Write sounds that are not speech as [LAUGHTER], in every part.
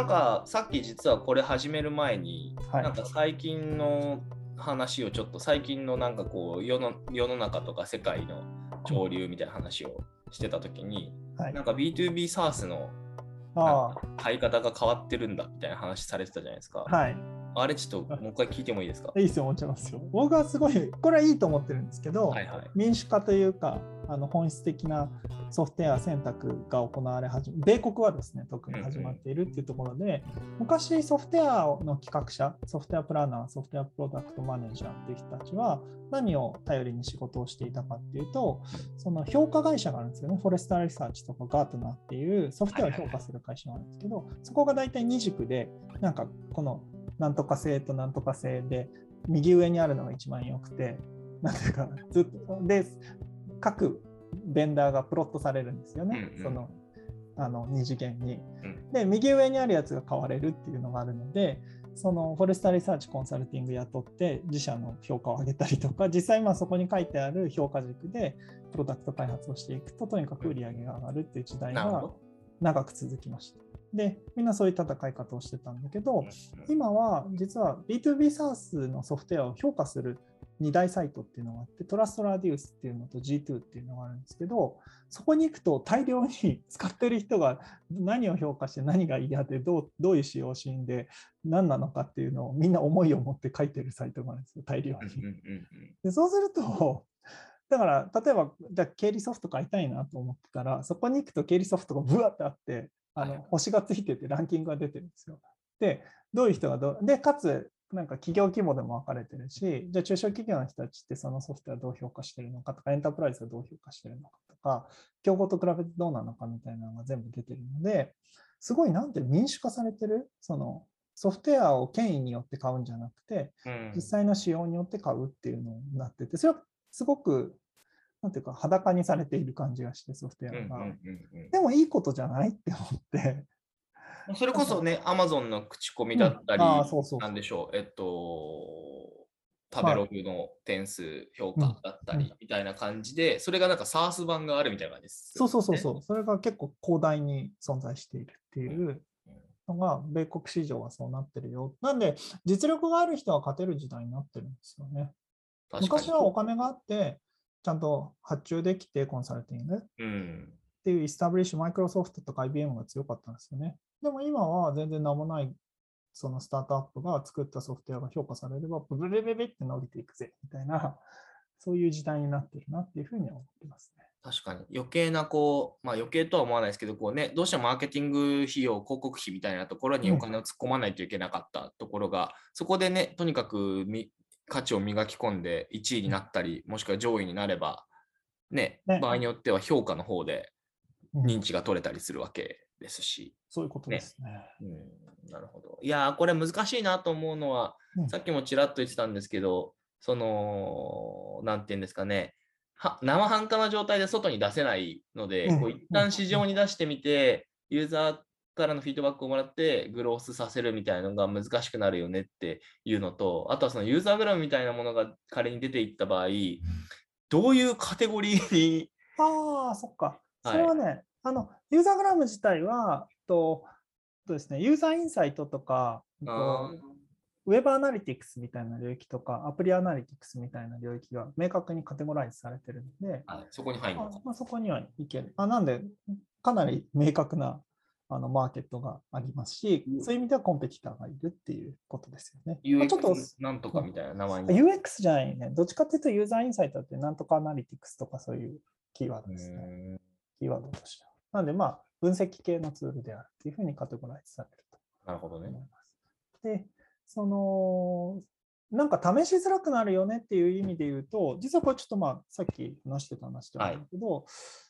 なんかさっき実はこれ始める前に、はいなんか最近の話をちょっと最近のなんかこう世の世の中とか世界の潮流みたいな話をしてた時に、はいなんか B2B SaaS のあ買い方が変わってるんだみたいな話されてたじゃないですか。あ、はい。あれちょっともう一回聞いてもいいですか？[LAUGHS] いいですよ、もちろんですよ。僕はすごい、これはいいと思ってるんですけど、はいはい。民主化というか、あの本質的なソフトウェア選択が行われ始め、米国はですね、特に始まっているっていうところで、昔ソフトウェアの企画者、ソフトウェアプランナー、ソフトウェアプロダクトマネージャーっていう人たちは、何を頼りに仕事をしていたかっていうと、その評価会社があるんですよね、フォレスターリサーチとかガートナーっていうソフトウェアを評価する会社があるんですけど、そこが大体二軸で、なんかこのなんとか性となんとか性で、右上にあるのが一番良くて、なんていうか、ずっと、で、各ベンダーがプロットされるんですよね、うんうんそのあの二次元に。うんで、右上にあるやつが買われるっていうのがあるので、そのフォレスターリサーチコンサルティング雇って自社の評価を上げたりとか、実際今そこに書いてある評価軸でプロダクト開発をしていくと、とにかく売り上げが上がるっていう時代が。長く続きました。で、みんなそういう戦い方をしてたんだけど、今は実は B2B SaaS のソフトウェアを評価する2大サイトっていうのがあって、トラストラデュースっていうのと G2 っていうのがあるんですけど、そこに行くと大量に使ってる人が何を評価して何が嫌でどうどういう使用シーンで何なのかっていうのをみんな思いを持って書いてるサイトがあるんですよ、大量に。でそうすると、だから例えばじゃあ経理ソフト買いたいなと思ってたら、そこに行くと経理ソフトがブワってあって、あはい。の星がついててランキングが出てるんですよ。で、どういう人がどう、で、かつ、なんか企業規模でも分かれてるし、じゃあ中小企業の人たちってそのソフトウェアどう評価してるのかとか、エンタープライズがどう評価してるのかとか、競合と比べてどうなのかみたいなのが全部出てるので、すごいなんて民主化されてる、そのソフトウェアを権威によって買うんじゃなくて、うん。実際の仕様によって買うっていうのになってて、それはすごく、なんていうか、裸にされている感じがして、ソフトウェアが。うんうんうんうん。でもいいことじゃないって思って、それこそね、アマゾンの口コミだったり、うん。あーそうそうそう。なんでしょう、えっと、食べログの点数評価だったうんりみたいな感じで、それがなんか SARS 版があるみたいな感じです、そうそうそうそう、それが結構広大に存在しているっていうのが、米国市場はそうなってるよ。なんで、実力がある人は勝てる時代になってるんですよね。昔はお金があって、ちゃんと発注できて、コンサルティングっうん。ていうイスタブリッシュ、マイクロソフトとか IBM が強かったんですよね。でも今は全然名もない、そのスタートアップが作ったソフトウェアが評価されれば、ブブブブブって伸びていくぜ、みたいな、そういう時代になってるなっていうふうには思ってますね。確かに余計なこう、まあ余計とは思わないですけど、こうね、どうしてもマーケティング費用、広告費みたいなところにお金を突っ込まないといけなかったところが、そこでね、とにかくみ価値を磨き込んで1位になったり、もしくは上位になれば、ね、ね。場合によっては評価の方でうん。認知が取れたりするわけですし。そういうことですね。うん、なるほど。いやー、これ難しいなと思うのは、うん。さっきもちらっと言ってたんですけど、その、なんていうんですかね、は生半可な状態で外に出せないので、うん。こう一旦市場に出してみて、ユーザーからのフィードバックをもらって、グロースさせるみたいなのが難しくなるよねっていうのと、あとはそのユーザーグラムみたいなものが仮に出ていった場合、どういうカテゴリーに、ああ、そっか。はいそれはね、あの、ユーザーグラム自体は、と、とですね、ユーザーインサイトとか、ウェブアナリティクスみたいな領域とか、アプリアナリティクスみたいな領域が明確にカテゴライズされてるので、はい、そこに入るのまあ、そこにはいける。あなんで、かなり明確なあのマーケットがありますし、そういう意味ではコンペティターがいるっていうことですよね。まあちょっと UX なんとかみたいな名前に。UX じゃないね。どっちかっていうとユーザーインサイトってなんとかアナリティクスとかそういうキーワードですね。うんキーワードとしては。なので、まあ、分析系のツールであるっていうふうにカテゴライズされるとなるほどね。で、その、なんか試しづらくなるよねっていう意味で言うと、実はこれちょっとまあ、さっき話してた話ではあるけど、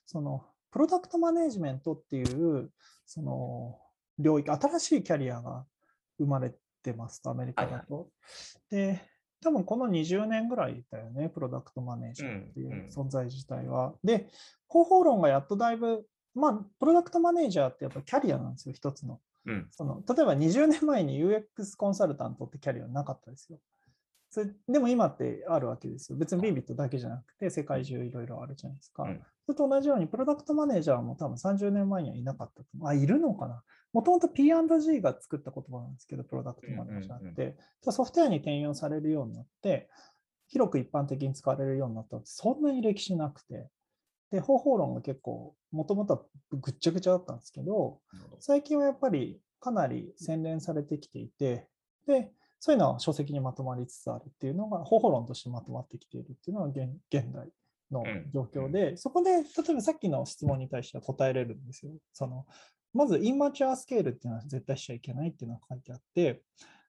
その、プロダクトマネジメントっていう、その、領域、新しいキャリアが生まれてますと、アメリカだと。で、多分この20年ぐらいだよね、プロダクトマネージャーっていう存在自体は。で、広報論がやっとだいぶ、まあ、プロダクトマネージャーってやっぱキャリアなんですよ、一つの。うん。その例えば20年前に UX コンサルタントってキャリアなかったですよ。それでも今ってあるわけですよ。別にビビットだけじゃなくて、世界中いろいろあるじゃないですか。うんそれと同じように、プロダクトマネージャーも多分30年前にはいなかったと思う。あ、いるのかなもともと P&G が作った言葉なんですけど、プロダクトマネージャーって。ソフトウェアに転用されるようになって、広く一般的に使われるようになったのってそんなに歴史なくて。で、方法論が結構、もともとはぐっちゃぐちゃだったんですけど、最近はやっぱりかなり洗練されてきていて、で、そういうのは書籍にまとまりつつあるっていうのが、方法論としてまとまってきているっていうのが現現代のうん。状況で、そこで、例えばさっきの質問に対しては答えれるんですよ。そのまず、インマチュアスケールっていうのは絶対しちゃいけないっていうのが書いてあって、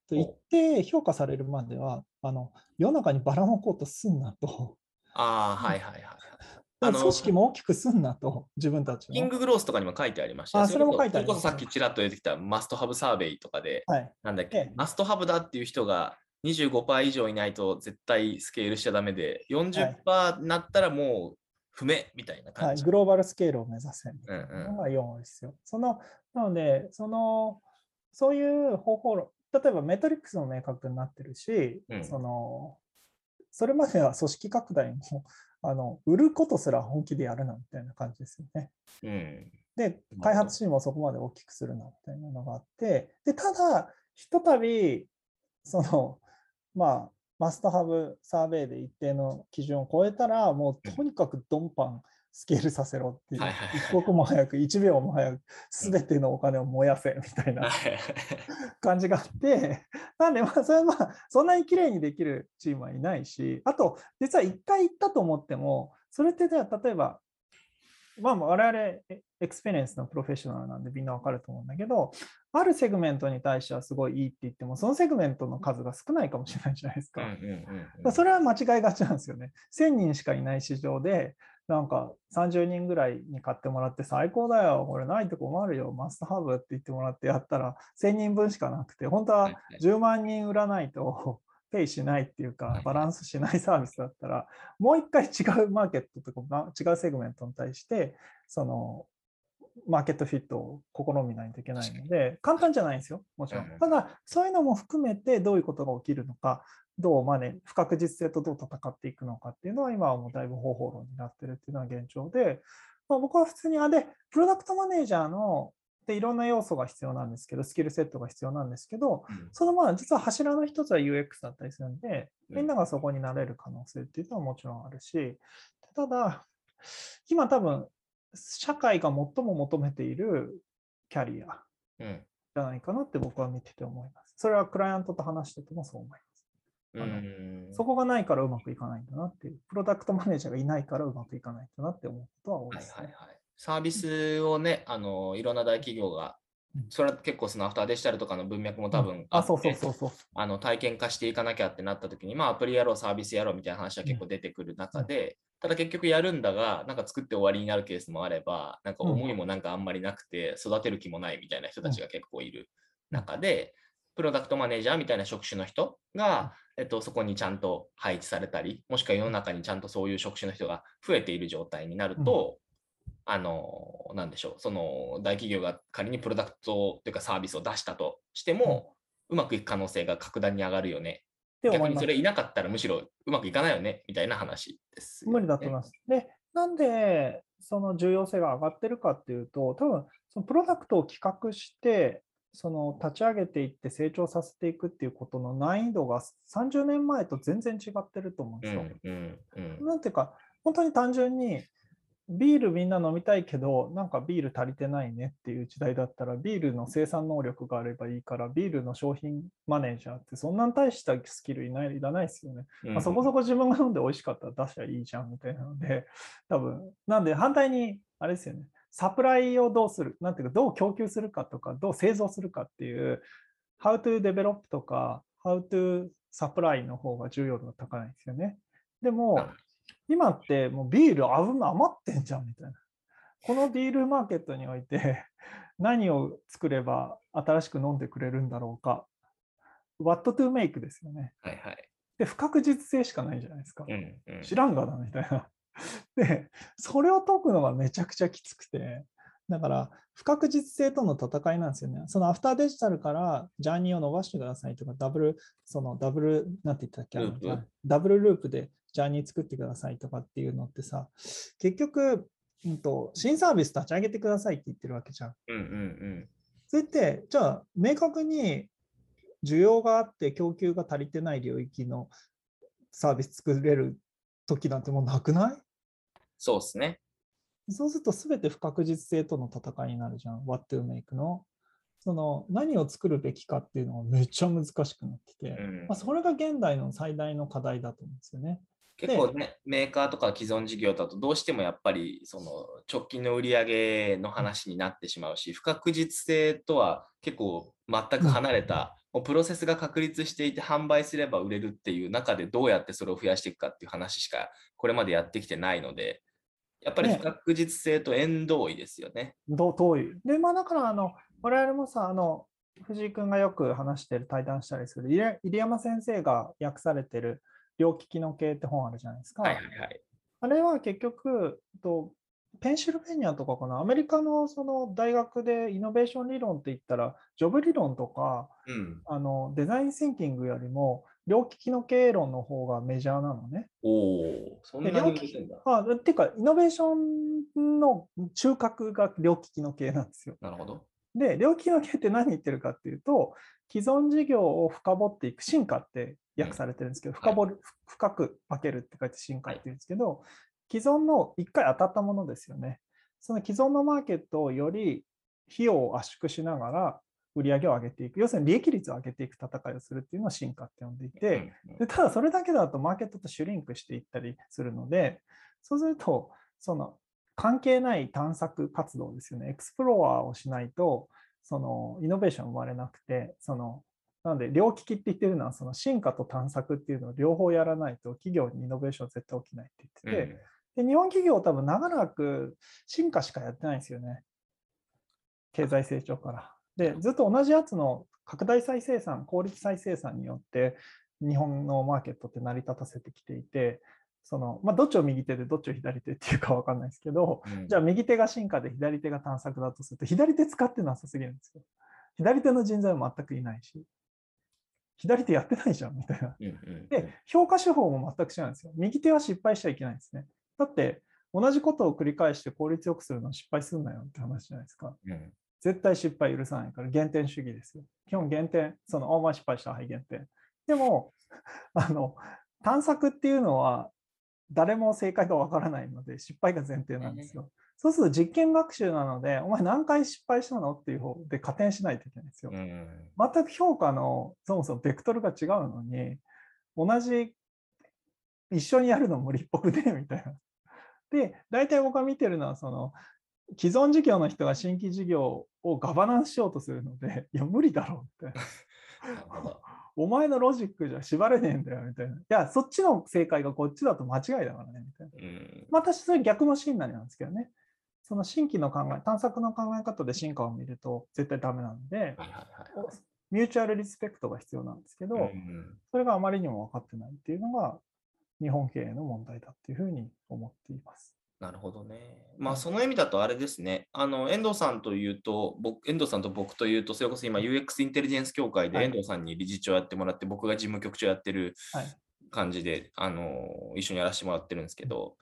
と一定評価されるまでは、あの世の中にばらまこうとすんなと、ああ、はいはいはい。[LAUGHS] あの組織も大きくすんなと、自分たちの。キンググロースとかにも書いてありましたよ。あそれも書いてありそれこそさっきちらっと出てきたマストハブサーベイとかで、はい、なんだっけ、ええ。マストハブだっていう人が25%以上いないと絶対スケールしちゃダメで、40%になったらもう不明みたいなはい、感じ。グローバルスケールを目指せみたいうんうんなのが4ですよ。そのなのでその、そういう方法論、例えばメトリックスも明確になってるし、うんそのそれまでは組織拡大も [LAUGHS] あの売ることすら本気でやるなみたいな感じですよね。うん。で、開発チームをそこまで大きくするなみたいなのがあって、でただ、ひとたび、その、まあ、 must have サーベイで一定の基準を超えたら、もうとにかくドンパンスケールさせろっていう、一刻も早く、1秒も早く、すべてのお金を燃やせみたいな感じがあって、なんで、まあ、それはまあ、そんなに綺麗にできるチームはいないし、あと、実は一回行ったと思っても、それってじゃあ、例えば、まあ、我々、エ experience のプロフェッショナルなんでみんなわかると思うんだけど、あるセグメントに対してはすごいいいって言っても、そのセグメントの数が少ないかもしれないじゃないですか。それは間違いがちなんですよね。1000人しかいない市場で、なんか30人ぐらいに買ってもらって最高だよ、これないと困るよ、 must have って言ってもらってやったら1000人分しかなくて、本当は10万人売らないと [LAUGHS] ペイしないっていうか、バランスしないサービスだったら、もう一回違うマーケットとか、ま違うセグメントに対して、そのマーケットフィットを試みないといけないので、簡単じゃないんですよ、もちろん。うん。ただ、そういうのも含めてどういうことが起きるのか、どうマネ、不確実性とどう戦っていくのかっていうのは、今はもうだいぶ方法論になってるっていうのは現状で、まあ、僕は普通に、あ、で、プロダクトマネージャーの、でいろんな要素が必要なんですけど、スキルセットが必要なんですけど、うん。そのまあ実は柱の一つは UX だったりするんで、うん。みんながそこになれる可能性っていうのはもちろんあるし、ただ、今多分、社会が最も求めているキャリアうんじゃないかなって僕は見てて思います。それはクライアントと話しててもそう思います。そこがないからうまくいかないんだなっていう、プロダクトマネージャーがいないからうまくいかないんだなって思うことは多いはいですね。はいはい。サービスをね、あのいろんな大企業がうん、それは結構そのアフターデジタルとかの文脈も多分あ、って体験化していかなきゃってなった時に、まあ、アプリやろう、サービスやろうみたいな話は結構出てくる中で、ただ結局やるんだが、なんか作って終わりになるケースもあれば、なんか思いもなんかあんまりなくて、育てる気もないみたいな人たちが結構いる中で、プロダクトマネージャーみたいな職種の人が、えっと、そこにちゃんと配置されたり、もしくは世の中にちゃんとそういう職種の人が増えている状態になると、あの、なんでしょう、その大企業が仮にプロダクトというかサービスを出したとしても、うまくいく可能性が格段に上がるよね。って思います逆にそれいなかったらむしろうまくいかないよねみたいな話です、無理だと思います。で、なんでその重要性が上がってるかっていうと、多分そのプロダクトを企画して、その立ち上げていって成長させていくっていうことの難易度が30年前と全然違ってると思うんですよ。うんうんうんなんていうか、本当に単純にビールみんな飲みたいけど、なんかビール足りてないねっていう時代だったら、ビールの生産能力があればいいから、ビールの商品マネージャーってそんなに大したスキルいないいらないですよね。うんまあ、そこそこ自分が飲んで美味しかったら出しゃいいじゃんみたいなので、[LAUGHS] 多分なんで反対に、あれですよね、サプライをどうする、なんていうか、どう供給するかとか、どう製造するかっていう、How to develop とか、How to supply の方が重要度が高いんですよね。でも、今ってもうビール余ってんじゃんみたいな。このビールマーケットにおいて [LAUGHS] 何を作れば新しく飲んでくれるんだろうか。What to make ですよね。はいはい。で、不確実性しかないじゃないですか。うんうん知らんがなみたいな。[LAUGHS] で、それを解くのがめちゃくちゃきつくて、だから、不確実性との戦いなんですよね。そのアフターデジタルからジャーニーを伸ばしてくださいとか、ダブル、そのダブル、なんて言ったっけダブルループでジャーニー作ってくださいとかっていうのってさ、結局、うんと、新サービス立ち上げてくださいって言ってるわけじゃん。うんうんそれって、じゃあ、明確に需要があって供給が足りてない領域のサービス作れる時なんてもうなくない？そうですね。そうすると全て不確実性との戦いになるじゃん。What to make の。その何を作るべきかっていうのがめっちゃ難しくなってて、うんまあ、それが現代の最大の課題だと思うんですよね。結構ね、メーカーとか既存事業だとどうしてもやっぱりその直近の売り上げの話になってしまうし、不確実性とは結構全く離れた、もうプロセスが確立していて販売すれば売れるっていう中でどうやってそれを増やしていくかっていう話しかこれまでやってきてないので、やっぱりね不確実性と縁遠いですよね。どう遠い。で、まあだからあの、我々もさ、あの、藤井君がよく話してる、対談したりする、入入山先生が訳されてる、両利きの経って本あるじゃないですか。はいはいはい。あれは結局、とペンシルベニアとかかな、アメリカのその大学でイノベーション理論って言ったら、ジョブ理論とかうん。あのデザインシンキングよりも、両利きの経営論の方がメジャーなのね。おお、そんなにんだ。あっていうか、イノベーションの中核が両利きの経営なんですよ。なるほど。で、両利きの経営って何言ってるかっていうと、既存事業を深掘っていく、進化って訳されてるんですけど、深掘る、深く分けるって書いて進化って言うんですけど、既存の一回当たったものですよね。その既存のマーケットをより費用を圧縮しながら売り上げを上げていく、要するに利益率を上げていく戦いをするっていうのを進化って呼んでいて、でただそれだけだとマーケットと shrink していったりするので、そうすると、その関係ない探索活動ですよね。 explore をしないと、そのイノベーション生まれなくて、そのなので、両利きって言ってるのは、その深化と探索っていうのを両方やらないと、企業にイノベーション絶対起きないって言ってて、で日本企業多分長らく深化しかやってないんですよね。経済成長から。で、ずっと同じやつの拡大再生産、効率再生産によって、日本のマーケットって成り立たせてきていて、そのまあ、どっちを右手でどっちを左手っていうか分かんないですけど、うんじゃあ右手が進化で左手が探索だとすると、左手使ってなさすぎるんですよ。左手の人材も全くいないし、左手やってないじゃんみたいな。で、評価手法も全く違うんですよ。右手は失敗しちゃいけないんですね。だって、同じことを繰り返して効率よくするのは失敗するなよって話じゃないですか。うん絶対失敗許さないから、減点主義ですよ。基本減点、その、あ、お前失敗した、はい、減点。でも、[LAUGHS] あの、探索っていうのは、誰も正解がわからないので、失敗が前提なんですよ。そうすると実験学習なので、お前何回失敗したの？っていう方で加点しないといけないんですよう。ん全く評価のそもそもベクトルが違うのに、同じ一緒にやるの無理っぽくねみたいな。で、大体僕が見てるのは、その既存事業の人が新規事業をガバナンスしようとするので、いや、無理だろうって。お前のロジックじゃ縛れねえんだよみたいな。いや、そっちの正解がこっちだと間違いだからねみたいな。うんまあ私、それ逆のシーンなんですけどね。その新規の考え、探索の考え方で進化を見ると絶対ダメなので、はいはいはいミューチュアルリスペクトが必要なんですけど、うんそれがあまりにも分かってないっていうのが日本経営の問題だっていうふうに思っています。なるほどね。まあ、その意味だとあれですね。あの、遠藤さんというと、僕、遠藤さんと僕というと、それこそ今 UX インテリジェンス協会ではい遠藤さんに理事長やってもらって、僕が事務局長やってるはい。感じで、あの、一緒にやらせてもらってるんですけど、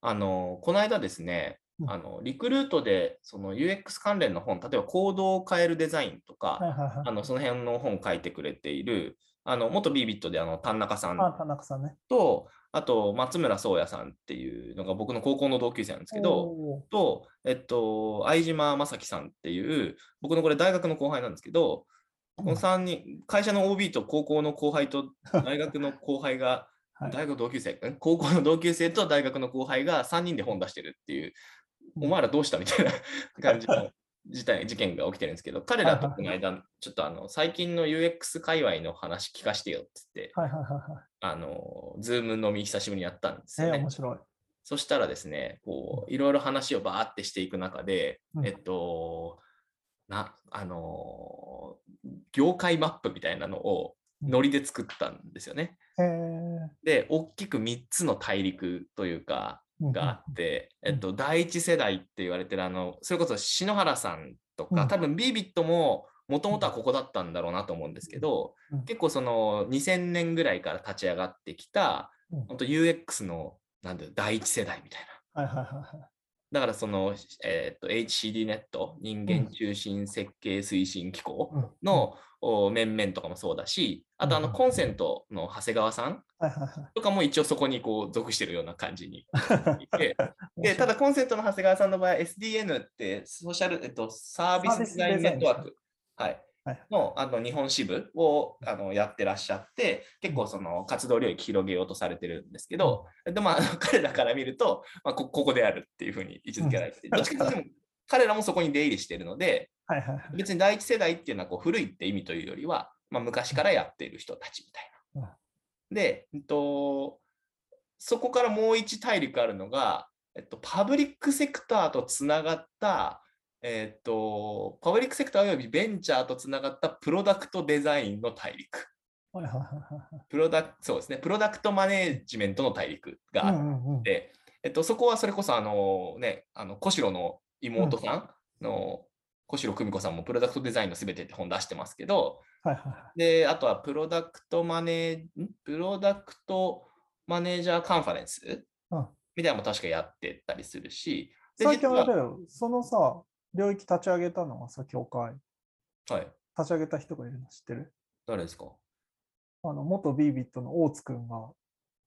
あの、この間ですね、うんあの、リクルートで、その UX 関連の本、例えばコードを変えるデザインとか、はいはいはい。あの、その辺の本を書いてくれている、あの、元 b ビットであの、田中さんあ、田中さんね。と、あと、松村宗也さんっていうのが僕の高校の同級生なんですけど、と、えっと、相島正樹さんっていう、僕のこれ大学の後輩なんですけど、この3人、会社の OB と高校の後輩と大学の後輩が、[LAUGHS] はい。大学の同級生、ん？高校の同級生と大学の後輩が3人で本出してるっていう、お前らどうした？みたいな感じの事態事件が起きてるんですけど、彼らとこの間、ちょっとあの最近の UX 界隈の話聞かせてよって、はいはいはいはあの、ズーム飲み久しぶりにやったんですい。えー、よね。面白い。そしたらですね、こう、いろいろ話をバーってしていく中で、うんえっと、な、あのー業界マップみたいなのをノリで作ったんですよね。えー、で、大きく3つの大陸というか、があって、えっと、第一世代って言われてるあのそれこそ篠原さんとか、うん。多分ビービットももともとはここだったんだろうなと思うんですけど、うん。結構その2000年ぐらいから立ち上がってきた、うん。本当 UX のなんだよ第一世代みたいな。はいはいはいはい。だからその、えー、と HCD ネット人間中心設計推進機構うん。の、お面々とかもそうだしあとあのうん。コンセントの長谷川さんとかも一応そこにこう属してるような感じに。[LAUGHS] い。てでただコンセントの長谷川さんの場合は SDN ってソーシャル、えっと、サービスデザインネットワーク、はい。はいのあの日本支部をあのやってらっしゃって結構その活動領域広げようとされてるんですけど、でまあ、彼らから見ると、まあ、こここであるっていうふうに位置づけられてて、どっちかというと彼らもそこに出入りしてるのではいはいはい。別に第一世代っていうのはこう古いって意味というよりは、まあ、昔からやっている人たちみたいな。で、えっと、そこからもう一大陸あるのが、えっと、パブリックセクターとつながった、えっと、パブリックセクターおよびベンチャーとつながったプロダクトデザインの大陸。プロダクそうですね、プロダクトマネージメントの大陸があっうんうんうん。て、えっと、そこはそれこそあのね、あの小城の妹さんの、小城久美子さんもプロダクトデザインのすべてって本出してますけど、はいはいはい。で、あとはプロダクトマネー、ん？プロダクトマネージャーカンファレンスうんみたいなのも確かやってたりするし、で最近あれだよ、そのさ、領域立ち上げたのはさ、協会。はい、立ち上げた人がいるの知ってる？誰ですか？あの、元ビービットの大津くんが、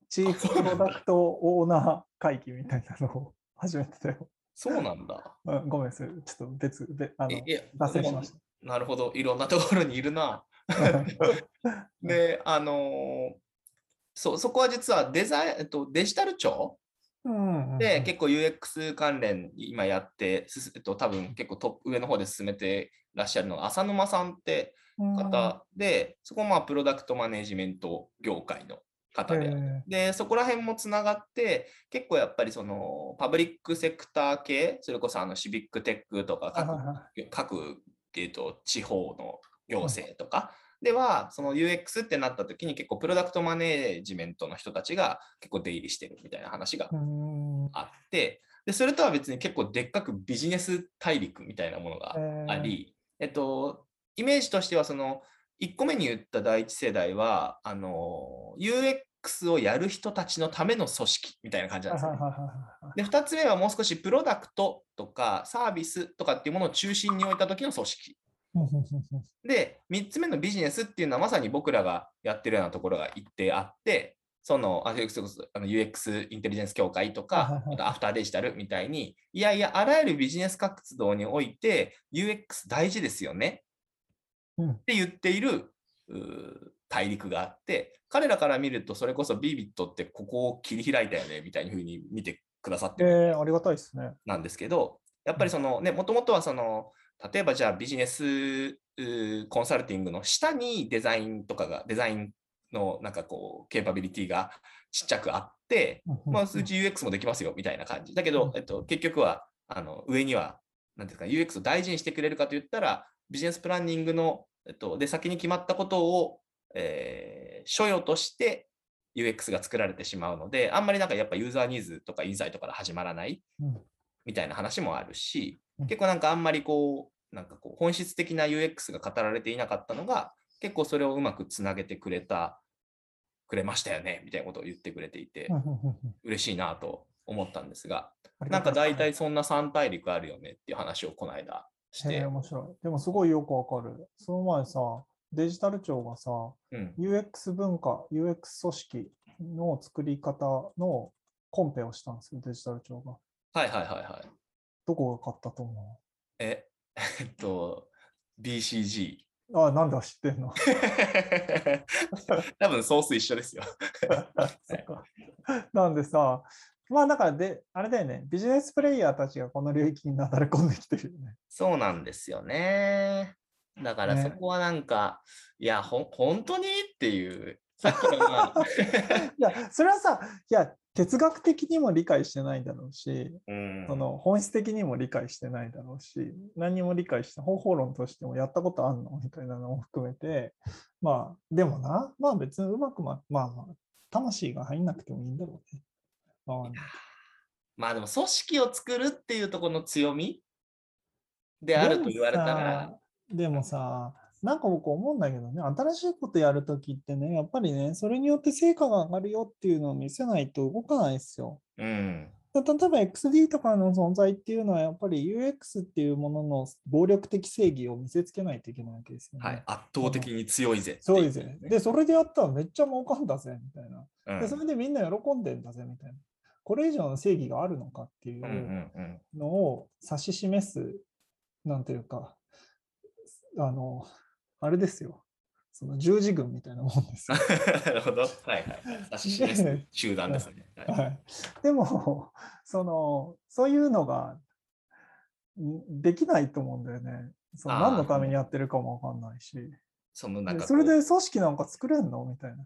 チーフプロダクトオーナー会議みたいなのを始めてたよ。そうなんだ。うん、ごめん、それちょっと別、別あのえいや脱線しました。なるほど、いろんなところにいるな。[LAUGHS] で、あのーそうそこは実はデザイン、えっと、デジタル庁で結構 UX 関連今やって、えっと、多分結構トップ上の方で進めてらっしゃるのが浅沼さんってうん。方で、そこはまあプロダクトマネージメント業界の方でで、そこら辺もつながって、結構やっぱりそのパブリックセクター系、それこそあのシビックテックとかはいはい各はい各、えー、と地方の行政とか。では、その UX ってなった時に結構プロダクトマネージメントの人たちが結構出入りしてるみたいな話があって、でそれとは別に結構でっかくビジネス大陸みたいなものがあり、えっと、イメージとしてはその1個目に言った第一世代はあの UX をやる人たちのための組織みたいな感じなんですよね。で2つ目はもう少しプロダクトとかサービスとかっていうものを中心に置いた時の組織。で、3つ目のビジネスっていうのはまさに僕らがやってるようなところが一定あって、そのあ UX あの UX インテリジェンス協会とかあとアフターデジタルみたいに、いやいや、あらゆるビジネス活動において UX 大事ですよね。うん。って言っている大陸があって、彼らから見ると、それこそビビットってここを切り開いたよねみたいな風に見てくださってるえー、ありがたいですね。なんですけど、やっぱりそのね、もともとはその、例えばじゃあビジネスコンサルティングの下にデザインとかが、デザインのなんかこう、ケーパビリティがちっちゃくあって、まあ、うち UX もできますよみたいな感じ。だけど、うんえっと、結局はあの上には、なんていうか、UX を大事にしてくれるかと言ったら、ビジネスプランニングの、えっと、で先に決まったことを、えー所与として UX が作られてしまうので、あんまりなんかやっぱユーザーニーズとかインサイトから始まらないうん。みたいな話もあるし、うん。結構なんかあんまりこう、なんかこう本質的な UX が語られていなかったのが、結構それをうまくつなげてくれた、くれましたよね、みたいなことを言ってくれていて嬉しいなと思ったんですが、なんか大体そんな3大陸あるよねっていう話をこの間して。面白い。でもすごいよくわかる。その前さ、デジタル庁がさ、うん、UX 文化、UX 組織の作り方のコンペをしたんですよ、デジタル庁が。はいはいはいはい。どこが勝ったと思え、[LAUGHS] えっと、BCG。うあ、なんだ知ってんの？[LAUGHS] 多分ソース一緒ですよ。[LAUGHS] なんでさ、まあだからで、あれだよね、ビジネスプレイヤーたちがこの領域になだれ込んできてるよね。そうなんですよね。だからね。そこはなんか、いや、ほん本当に？っていう、[LAUGHS] いや、それはさ、いや、哲学的にも理解してないだろうし、うん。その本質的にも理解してないだろうし、何にも理解して、方法論としてもやったことあんの？みたいなのも含めて、まあ、でもな、まあ別にうまくま、まあまあ、魂が入んなくてもいいんだろうね。まあ。ねまあでも組織を作るっていうところの強みであると言われたら。でもさ、なんか僕思うんだけどね、新しいことやるときってね、やっぱりね、それによって成果が上がるよっていうのを見せないと動かないですよ。うん。例えば XD とかの存在っていうのは、やっぱり UX っていうものの暴力的正義を見せつけないといけないわけですよね。はい。圧倒的に強いぜっていそうですよね。で、それでやったらめっちゃ儲かんだぜ、みたいな。うんで、それでみんな喜んでんだぜ、みたいな。これ以上の正義があるのかっていう。のを指し示す、なんていうか、あの、あれですよ。その十字軍みたいなもんですよ。[LAUGHS] なるほど。はいはい。指し示す集団ですね。はいはい、でも、その、そういうのがんできないと思うんだよね。その何のためにやってるかもわかんないし。そのなんそれで組織なんか作れんのみたいな。い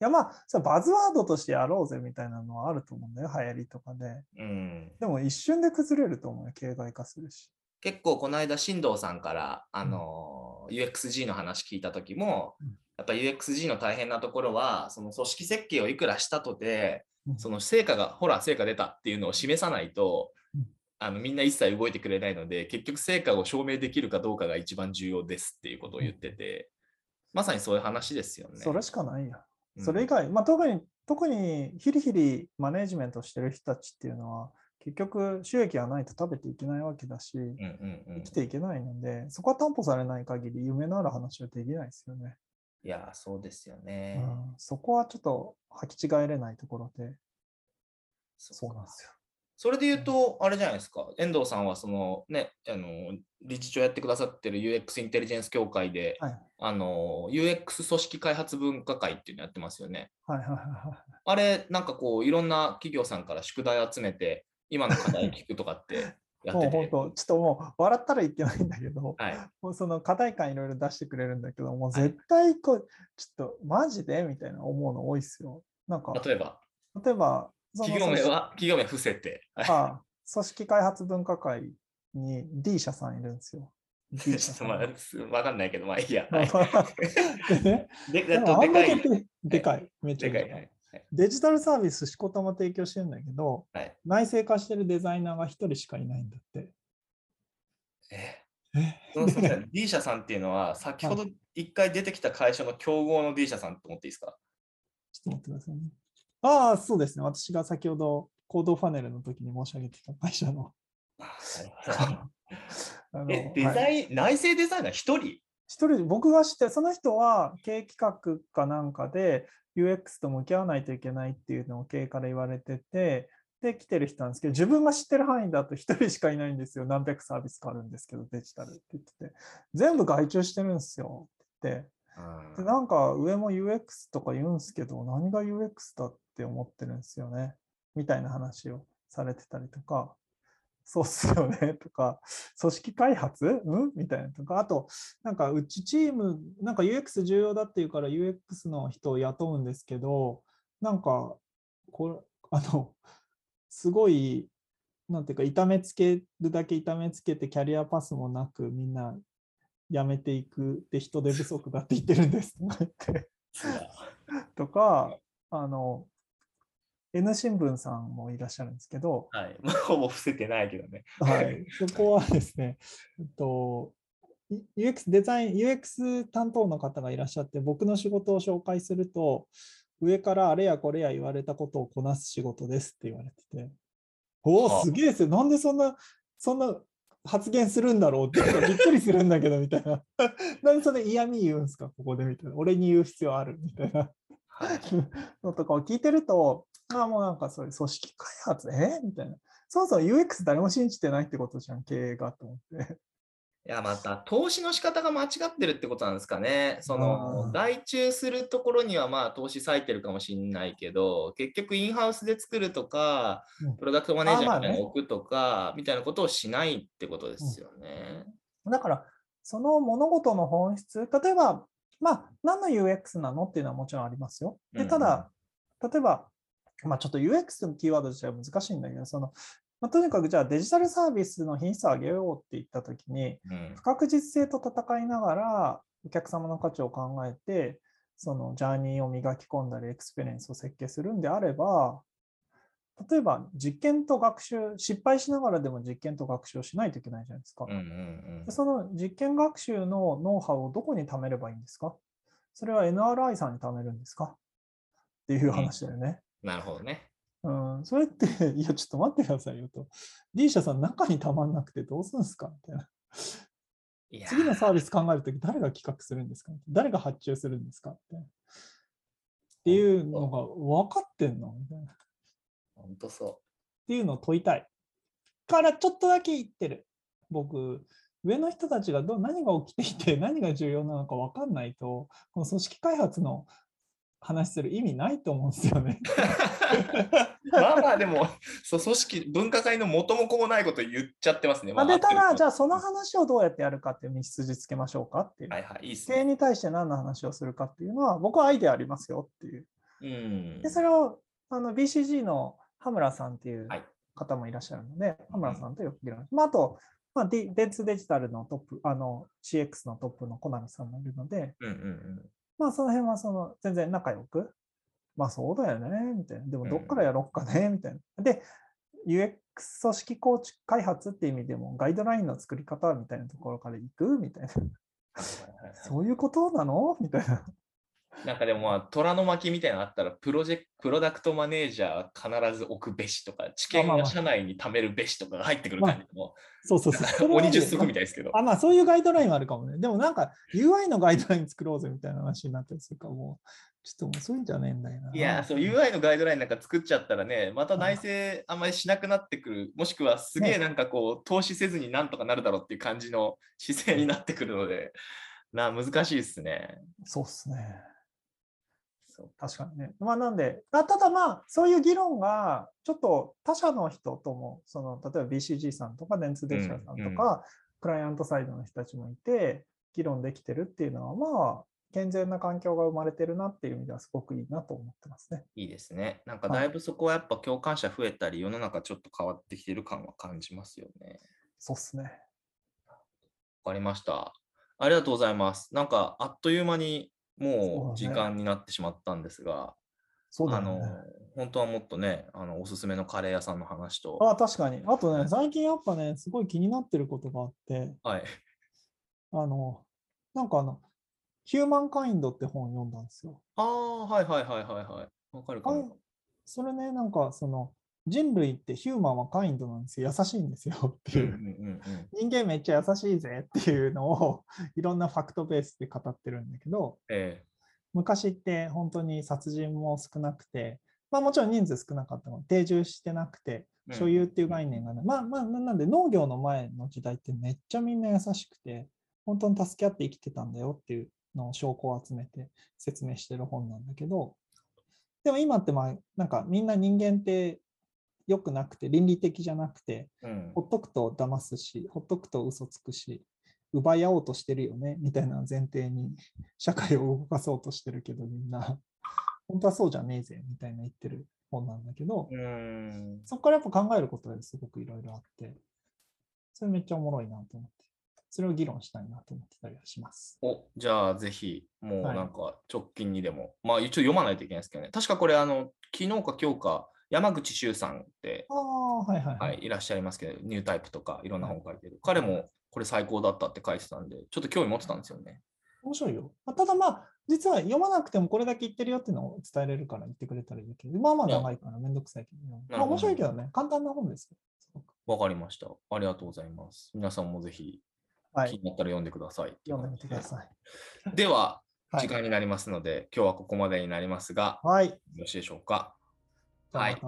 やまあ、それバズワードとしてやろうぜみたいなのはあると思うんだよ、流行りとかで。うん、でも一瞬で崩れると思うよ、形骸化するし。結構この間進藤さんからあの UXG の話聞いた時もうん。やっぱ UXG の大変なところはその組織設計をいくらしたとてうん。その成果がほら成果出たっていうのを示さないとうん。あのみんな一切動いてくれないので結局成果を証明できるかどうかが一番重要ですっていうことを言っててまさにそういう話ですよね。それしかないや。うん。それ以外、まあ特に、特にヒリヒリマネジメントしてる人たちっていうのは、結局収益がないと食べていけないわけだし、うんうんうん生きていけないので、そこは担保されない限り夢のある話はできないですよね。いやそうですようね。ん、そこはちょっと履き違えれないところで、そうなんですよ。それで言うと、あれじゃないですか、遠藤さんはそのね、あの理事長やってくださってる UX インテリジェンス協会で、はい。あの UX 組織開発分科会っていうのやってますよね。はいはいはいはい。あれ、なんかこう、いろんな企業さんから宿題集めて、今の課題聞くとかってやってて。もう本当、ちょっともう笑ったらいけないんだけど、はい、もうその課題感いろいろ出してくれるんだけど、もうはい絶対こう、ちょっとマジでみたいな思うの多いですよ。なんか、例えば、例えば、企業名は、企業名伏せて。はいああ組織開発分科会に D 社さんいるんですよ。D ちょ社さん。っ [LAUGHS] とまあ、すわかんないけど、まあいいや。はい、[LAUGHS] でね、で、ででかいででかい。めっちゃでかい。はいデジタルサービス、しこたま提供してるんだけど、はい。内製化してるデザイナーが一人しかいないんだって。え？え？そのすみません D 社さんっていうのは、先ほど一回出てきた会社の競合の D 社さんと思っていいですか？ちょっと待ってくださいね。ああ、そうですね。私が先ほどコードファネルの時に申し上げてた会社の。[LAUGHS] え、デザはい。イン、内製デザイナー一人？一人、僕が知って、その人は経営企画かなんかで UX と向き合わないといけないっていうのを経営から言われてて、で、来てる人なんですけど、自分が知ってる範囲だと一人しかいないんですよ。何百サービスかあるんですけど、デジタルって言ってて。全部外注してるんですよって言って。で、なんか上も UX とか言うんですけど、何が UX だって思ってるんですよね。みたいな話をされてたりとか、そうっすよねとか、組織開発？うん？みたいなとか、あと、なんかうちチーム、なんか UX 重要だっていうから UX の人を雇うんですけど、なんか、これ、あの、すごい、なんていうか、痛めつけるだけ痛めつけて、キャリアパスもなく、みんな辞めていくで人手不足だって言ってるんです。[LAUGHS] とか言って。とか、あの、N 新聞さんもいらっしゃるんですけど、はい。まあ、ほぼ伏せてないけどね。はい、[LAUGHS] そこはですね、えっと、い UX デザイン、UX 担当の方がいらっしゃって、僕の仕事を紹介すると、上からあれやこれや言われたことをこなす仕事ですって言われてて、おお、はあすげえですよ。なんでそんな、そんな発言するんだろうってびっくりするんだけど、みたいな。[LAUGHS] なんでそれ嫌味言うんすか、ここでみたいな。俺に言う必要あるみたいな。はい。[LAUGHS] のとかを聞いてると、ああ、もうなんかそういう組織開発、え？みたいな。そもそも UX 誰も信じてないってことじゃん、経営がと思って。いや、また、投資の仕方が間違ってるってことなんですかね。そあの、ー外注するところには、まあ、投資割いてるかもしれないけど、結局、インハウスで作るとかうん、プロダクトマネージャーみたいなあーまあねのを置くとか、みたいなことをしないってことですよね。だから、その物事の本質、例えば、まあ、何の UX なの？っていうのはもちろんありますよ。で、うんうんただ、例えば、まあ、ちょっと UX のキーワード自体は難しいんだけど、その、まあ、とにかくじゃあデジタルサービスの品質を上げようって言ったときに、うん不確実性と戦いながらお客様の価値を考えて、その journey を磨き込んだり、 experience を設計するんであれば、例えば実験と学習、失敗しながらでも実験と学習をしないといけないじゃないですか。うんうんうん。その実験学習のノウハウをどこに貯めればいいんですか？それは NRI さんに貯めるんですか？っていう話だよね。なるほどね。うん、それって、[LAUGHS] いや、ちょっと待ってくださいよと。D 社さん、中にたまんなくてどうするんですかみたいな。い次のサービス考えるとき、誰が企画するんですか誰が発注するんですかってっていうのが分かってんのみたいな。っほんとそていうのを問いたい。からちょっとだけ言ってる。僕、上の人たちがどう何が起きていて何が重要なのか分かんないと、この組織開発の話する意味ないと思うんですよね。う。[LAUGHS] まあまあでも、そう組織、分科会の元も子もないこと言っちゃってますね。まあ、でただ、じゃああその話をどうやってやるかっていう道筋つけましょうかっていう。はいはい、いいっすね。に対して何の話をするかっていうのは、僕はアイデアありますよっていう。うんで、。それをあの BCG の羽村さんっていうはい方もいらっしゃるので、羽村さんとよく議論しまあ、あと、まあ、D- 電通デジタルのトップ、あの CX のトップの小波さんもいるので、うんうんまあ、その辺はその全然仲良く、まあそうだよね、みたいな。でもどっからやろっかね、みたいな。で、UX 組織構築開発っていう意味でも、ガイドラインの作り方みたいなところから行くみたいな。うん。そういうことなの？みたいな。なんかでもまあ、虎の巻みたいなのあったら、プロジェクプロダクトマネージャー必ず置くべしとか、知見まあまあが社内に貯めるべしとかが入ってくる感じの、そうそうそう。それはね鬼十足みたいですけど。あ、まあそういうガイドラインはあるかもね。でもなんか UI のガイドライン作ろうぜみたいな話になったりするから、もう、ちょっともうそういうんじゃねえんだよな。いや、そう、UI のガイドラインなんか作っちゃったらね、また内政あんまりしなくなってくる、もしくはすげえなんかこう、投資せずになんとかなるだろうっていう感じの姿勢になってくるので、な、難しいですね。そうっすね。そう確かにね。まあなんで、あただまあ、そういう議論が、ちょっと他社の人とも、その、例えば BCG さんとか、電通デジタルさんとか、クライアントサイドの人たちもいて、議論できてるっていうのは、まあ、健全な環境が生まれてるなっていう意味では、すごくいいなと思ってますね。いいですね。なんかはいだいぶそこはやっぱ共感者増えたり、世の中ちょっと変わってきてる感は感じますよね。そうっすね。わかりました。ありがとうございます。なんかあっという間にもう時間になってしまったんですが、あのそうだよね。本当はもっとね、あのおすすめのカレー屋さんの話と、あ確かに。あとね、最近やっぱね、すごい気になってることがあって、はい。あの、なんかあの、ヒューマンカインドって本を読んだんですよ。ああ、はいはいはいはいはい。わかるかあも。それね、なんかその、人類ってヒューマンはカインドなんですよ。優しいんですよっていう。人間めっちゃ優しいぜっていうのを [LAUGHS] いろんなファクトベースで語ってるんだけど、え昔って本当に殺人も少なくて、まあもちろん人数少なかったの定住してなくて、うん所有っていう概念がない。まあまあ、ななんで農業の前の時代ってめっちゃみんな優しくて、本当に助け合って生きてたんだよっていうのを証拠を集めて説明してる本なんだけど、でも今ってまあなんかみんな人間って良くなくて倫理的じゃなくて、えうんほっとくと騙すし、ほっとくと嘘つくし、奪い合おうとしてるよねみたいな前提に社会を動かそうとしてるけどみんな、本当はそうじゃねえぜみたいな言ってる本なんだけど、うーん。そこからやっぱ考えることがすごくいろいろあって、それめっちゃおもろいなと思って、それを議論したいなと思ってたりはします。おじゃあぜひ、もうはいなんか直近にでも、まあ一応読まないといけないですけどね。確かこれ、あの、昨日か今日か、山口周さんって、ああ、はいはいはい、いらっしゃいますけど、ニュータイプとかいろんな本書いてる。彼もこれ最高だったって書いてたんで、ちょっと興味持ってたんですよね。面白いよ。まあただまあ、実は読まなくてもこれだけ言ってるよっていうのを伝えれるから言ってくれたらいいけど、まあまあ長いからめんどくさいけど、まあ面白いけどね、簡単な本ですよ。わかりました。ありがとうございます。皆さんもぜひはい、気になったら読んでください。読んでみてください。では、[LAUGHS] はい時間になりますので、今日はここまでになりますが、はい。よろしいでしょうか？はい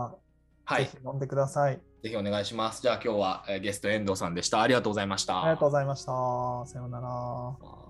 はい。ぜひ読んでください。ぜひお願いします。じゃあ今日はえーゲスト遠藤さんでした。ありがとうございました。ありがとうございました。さようなら。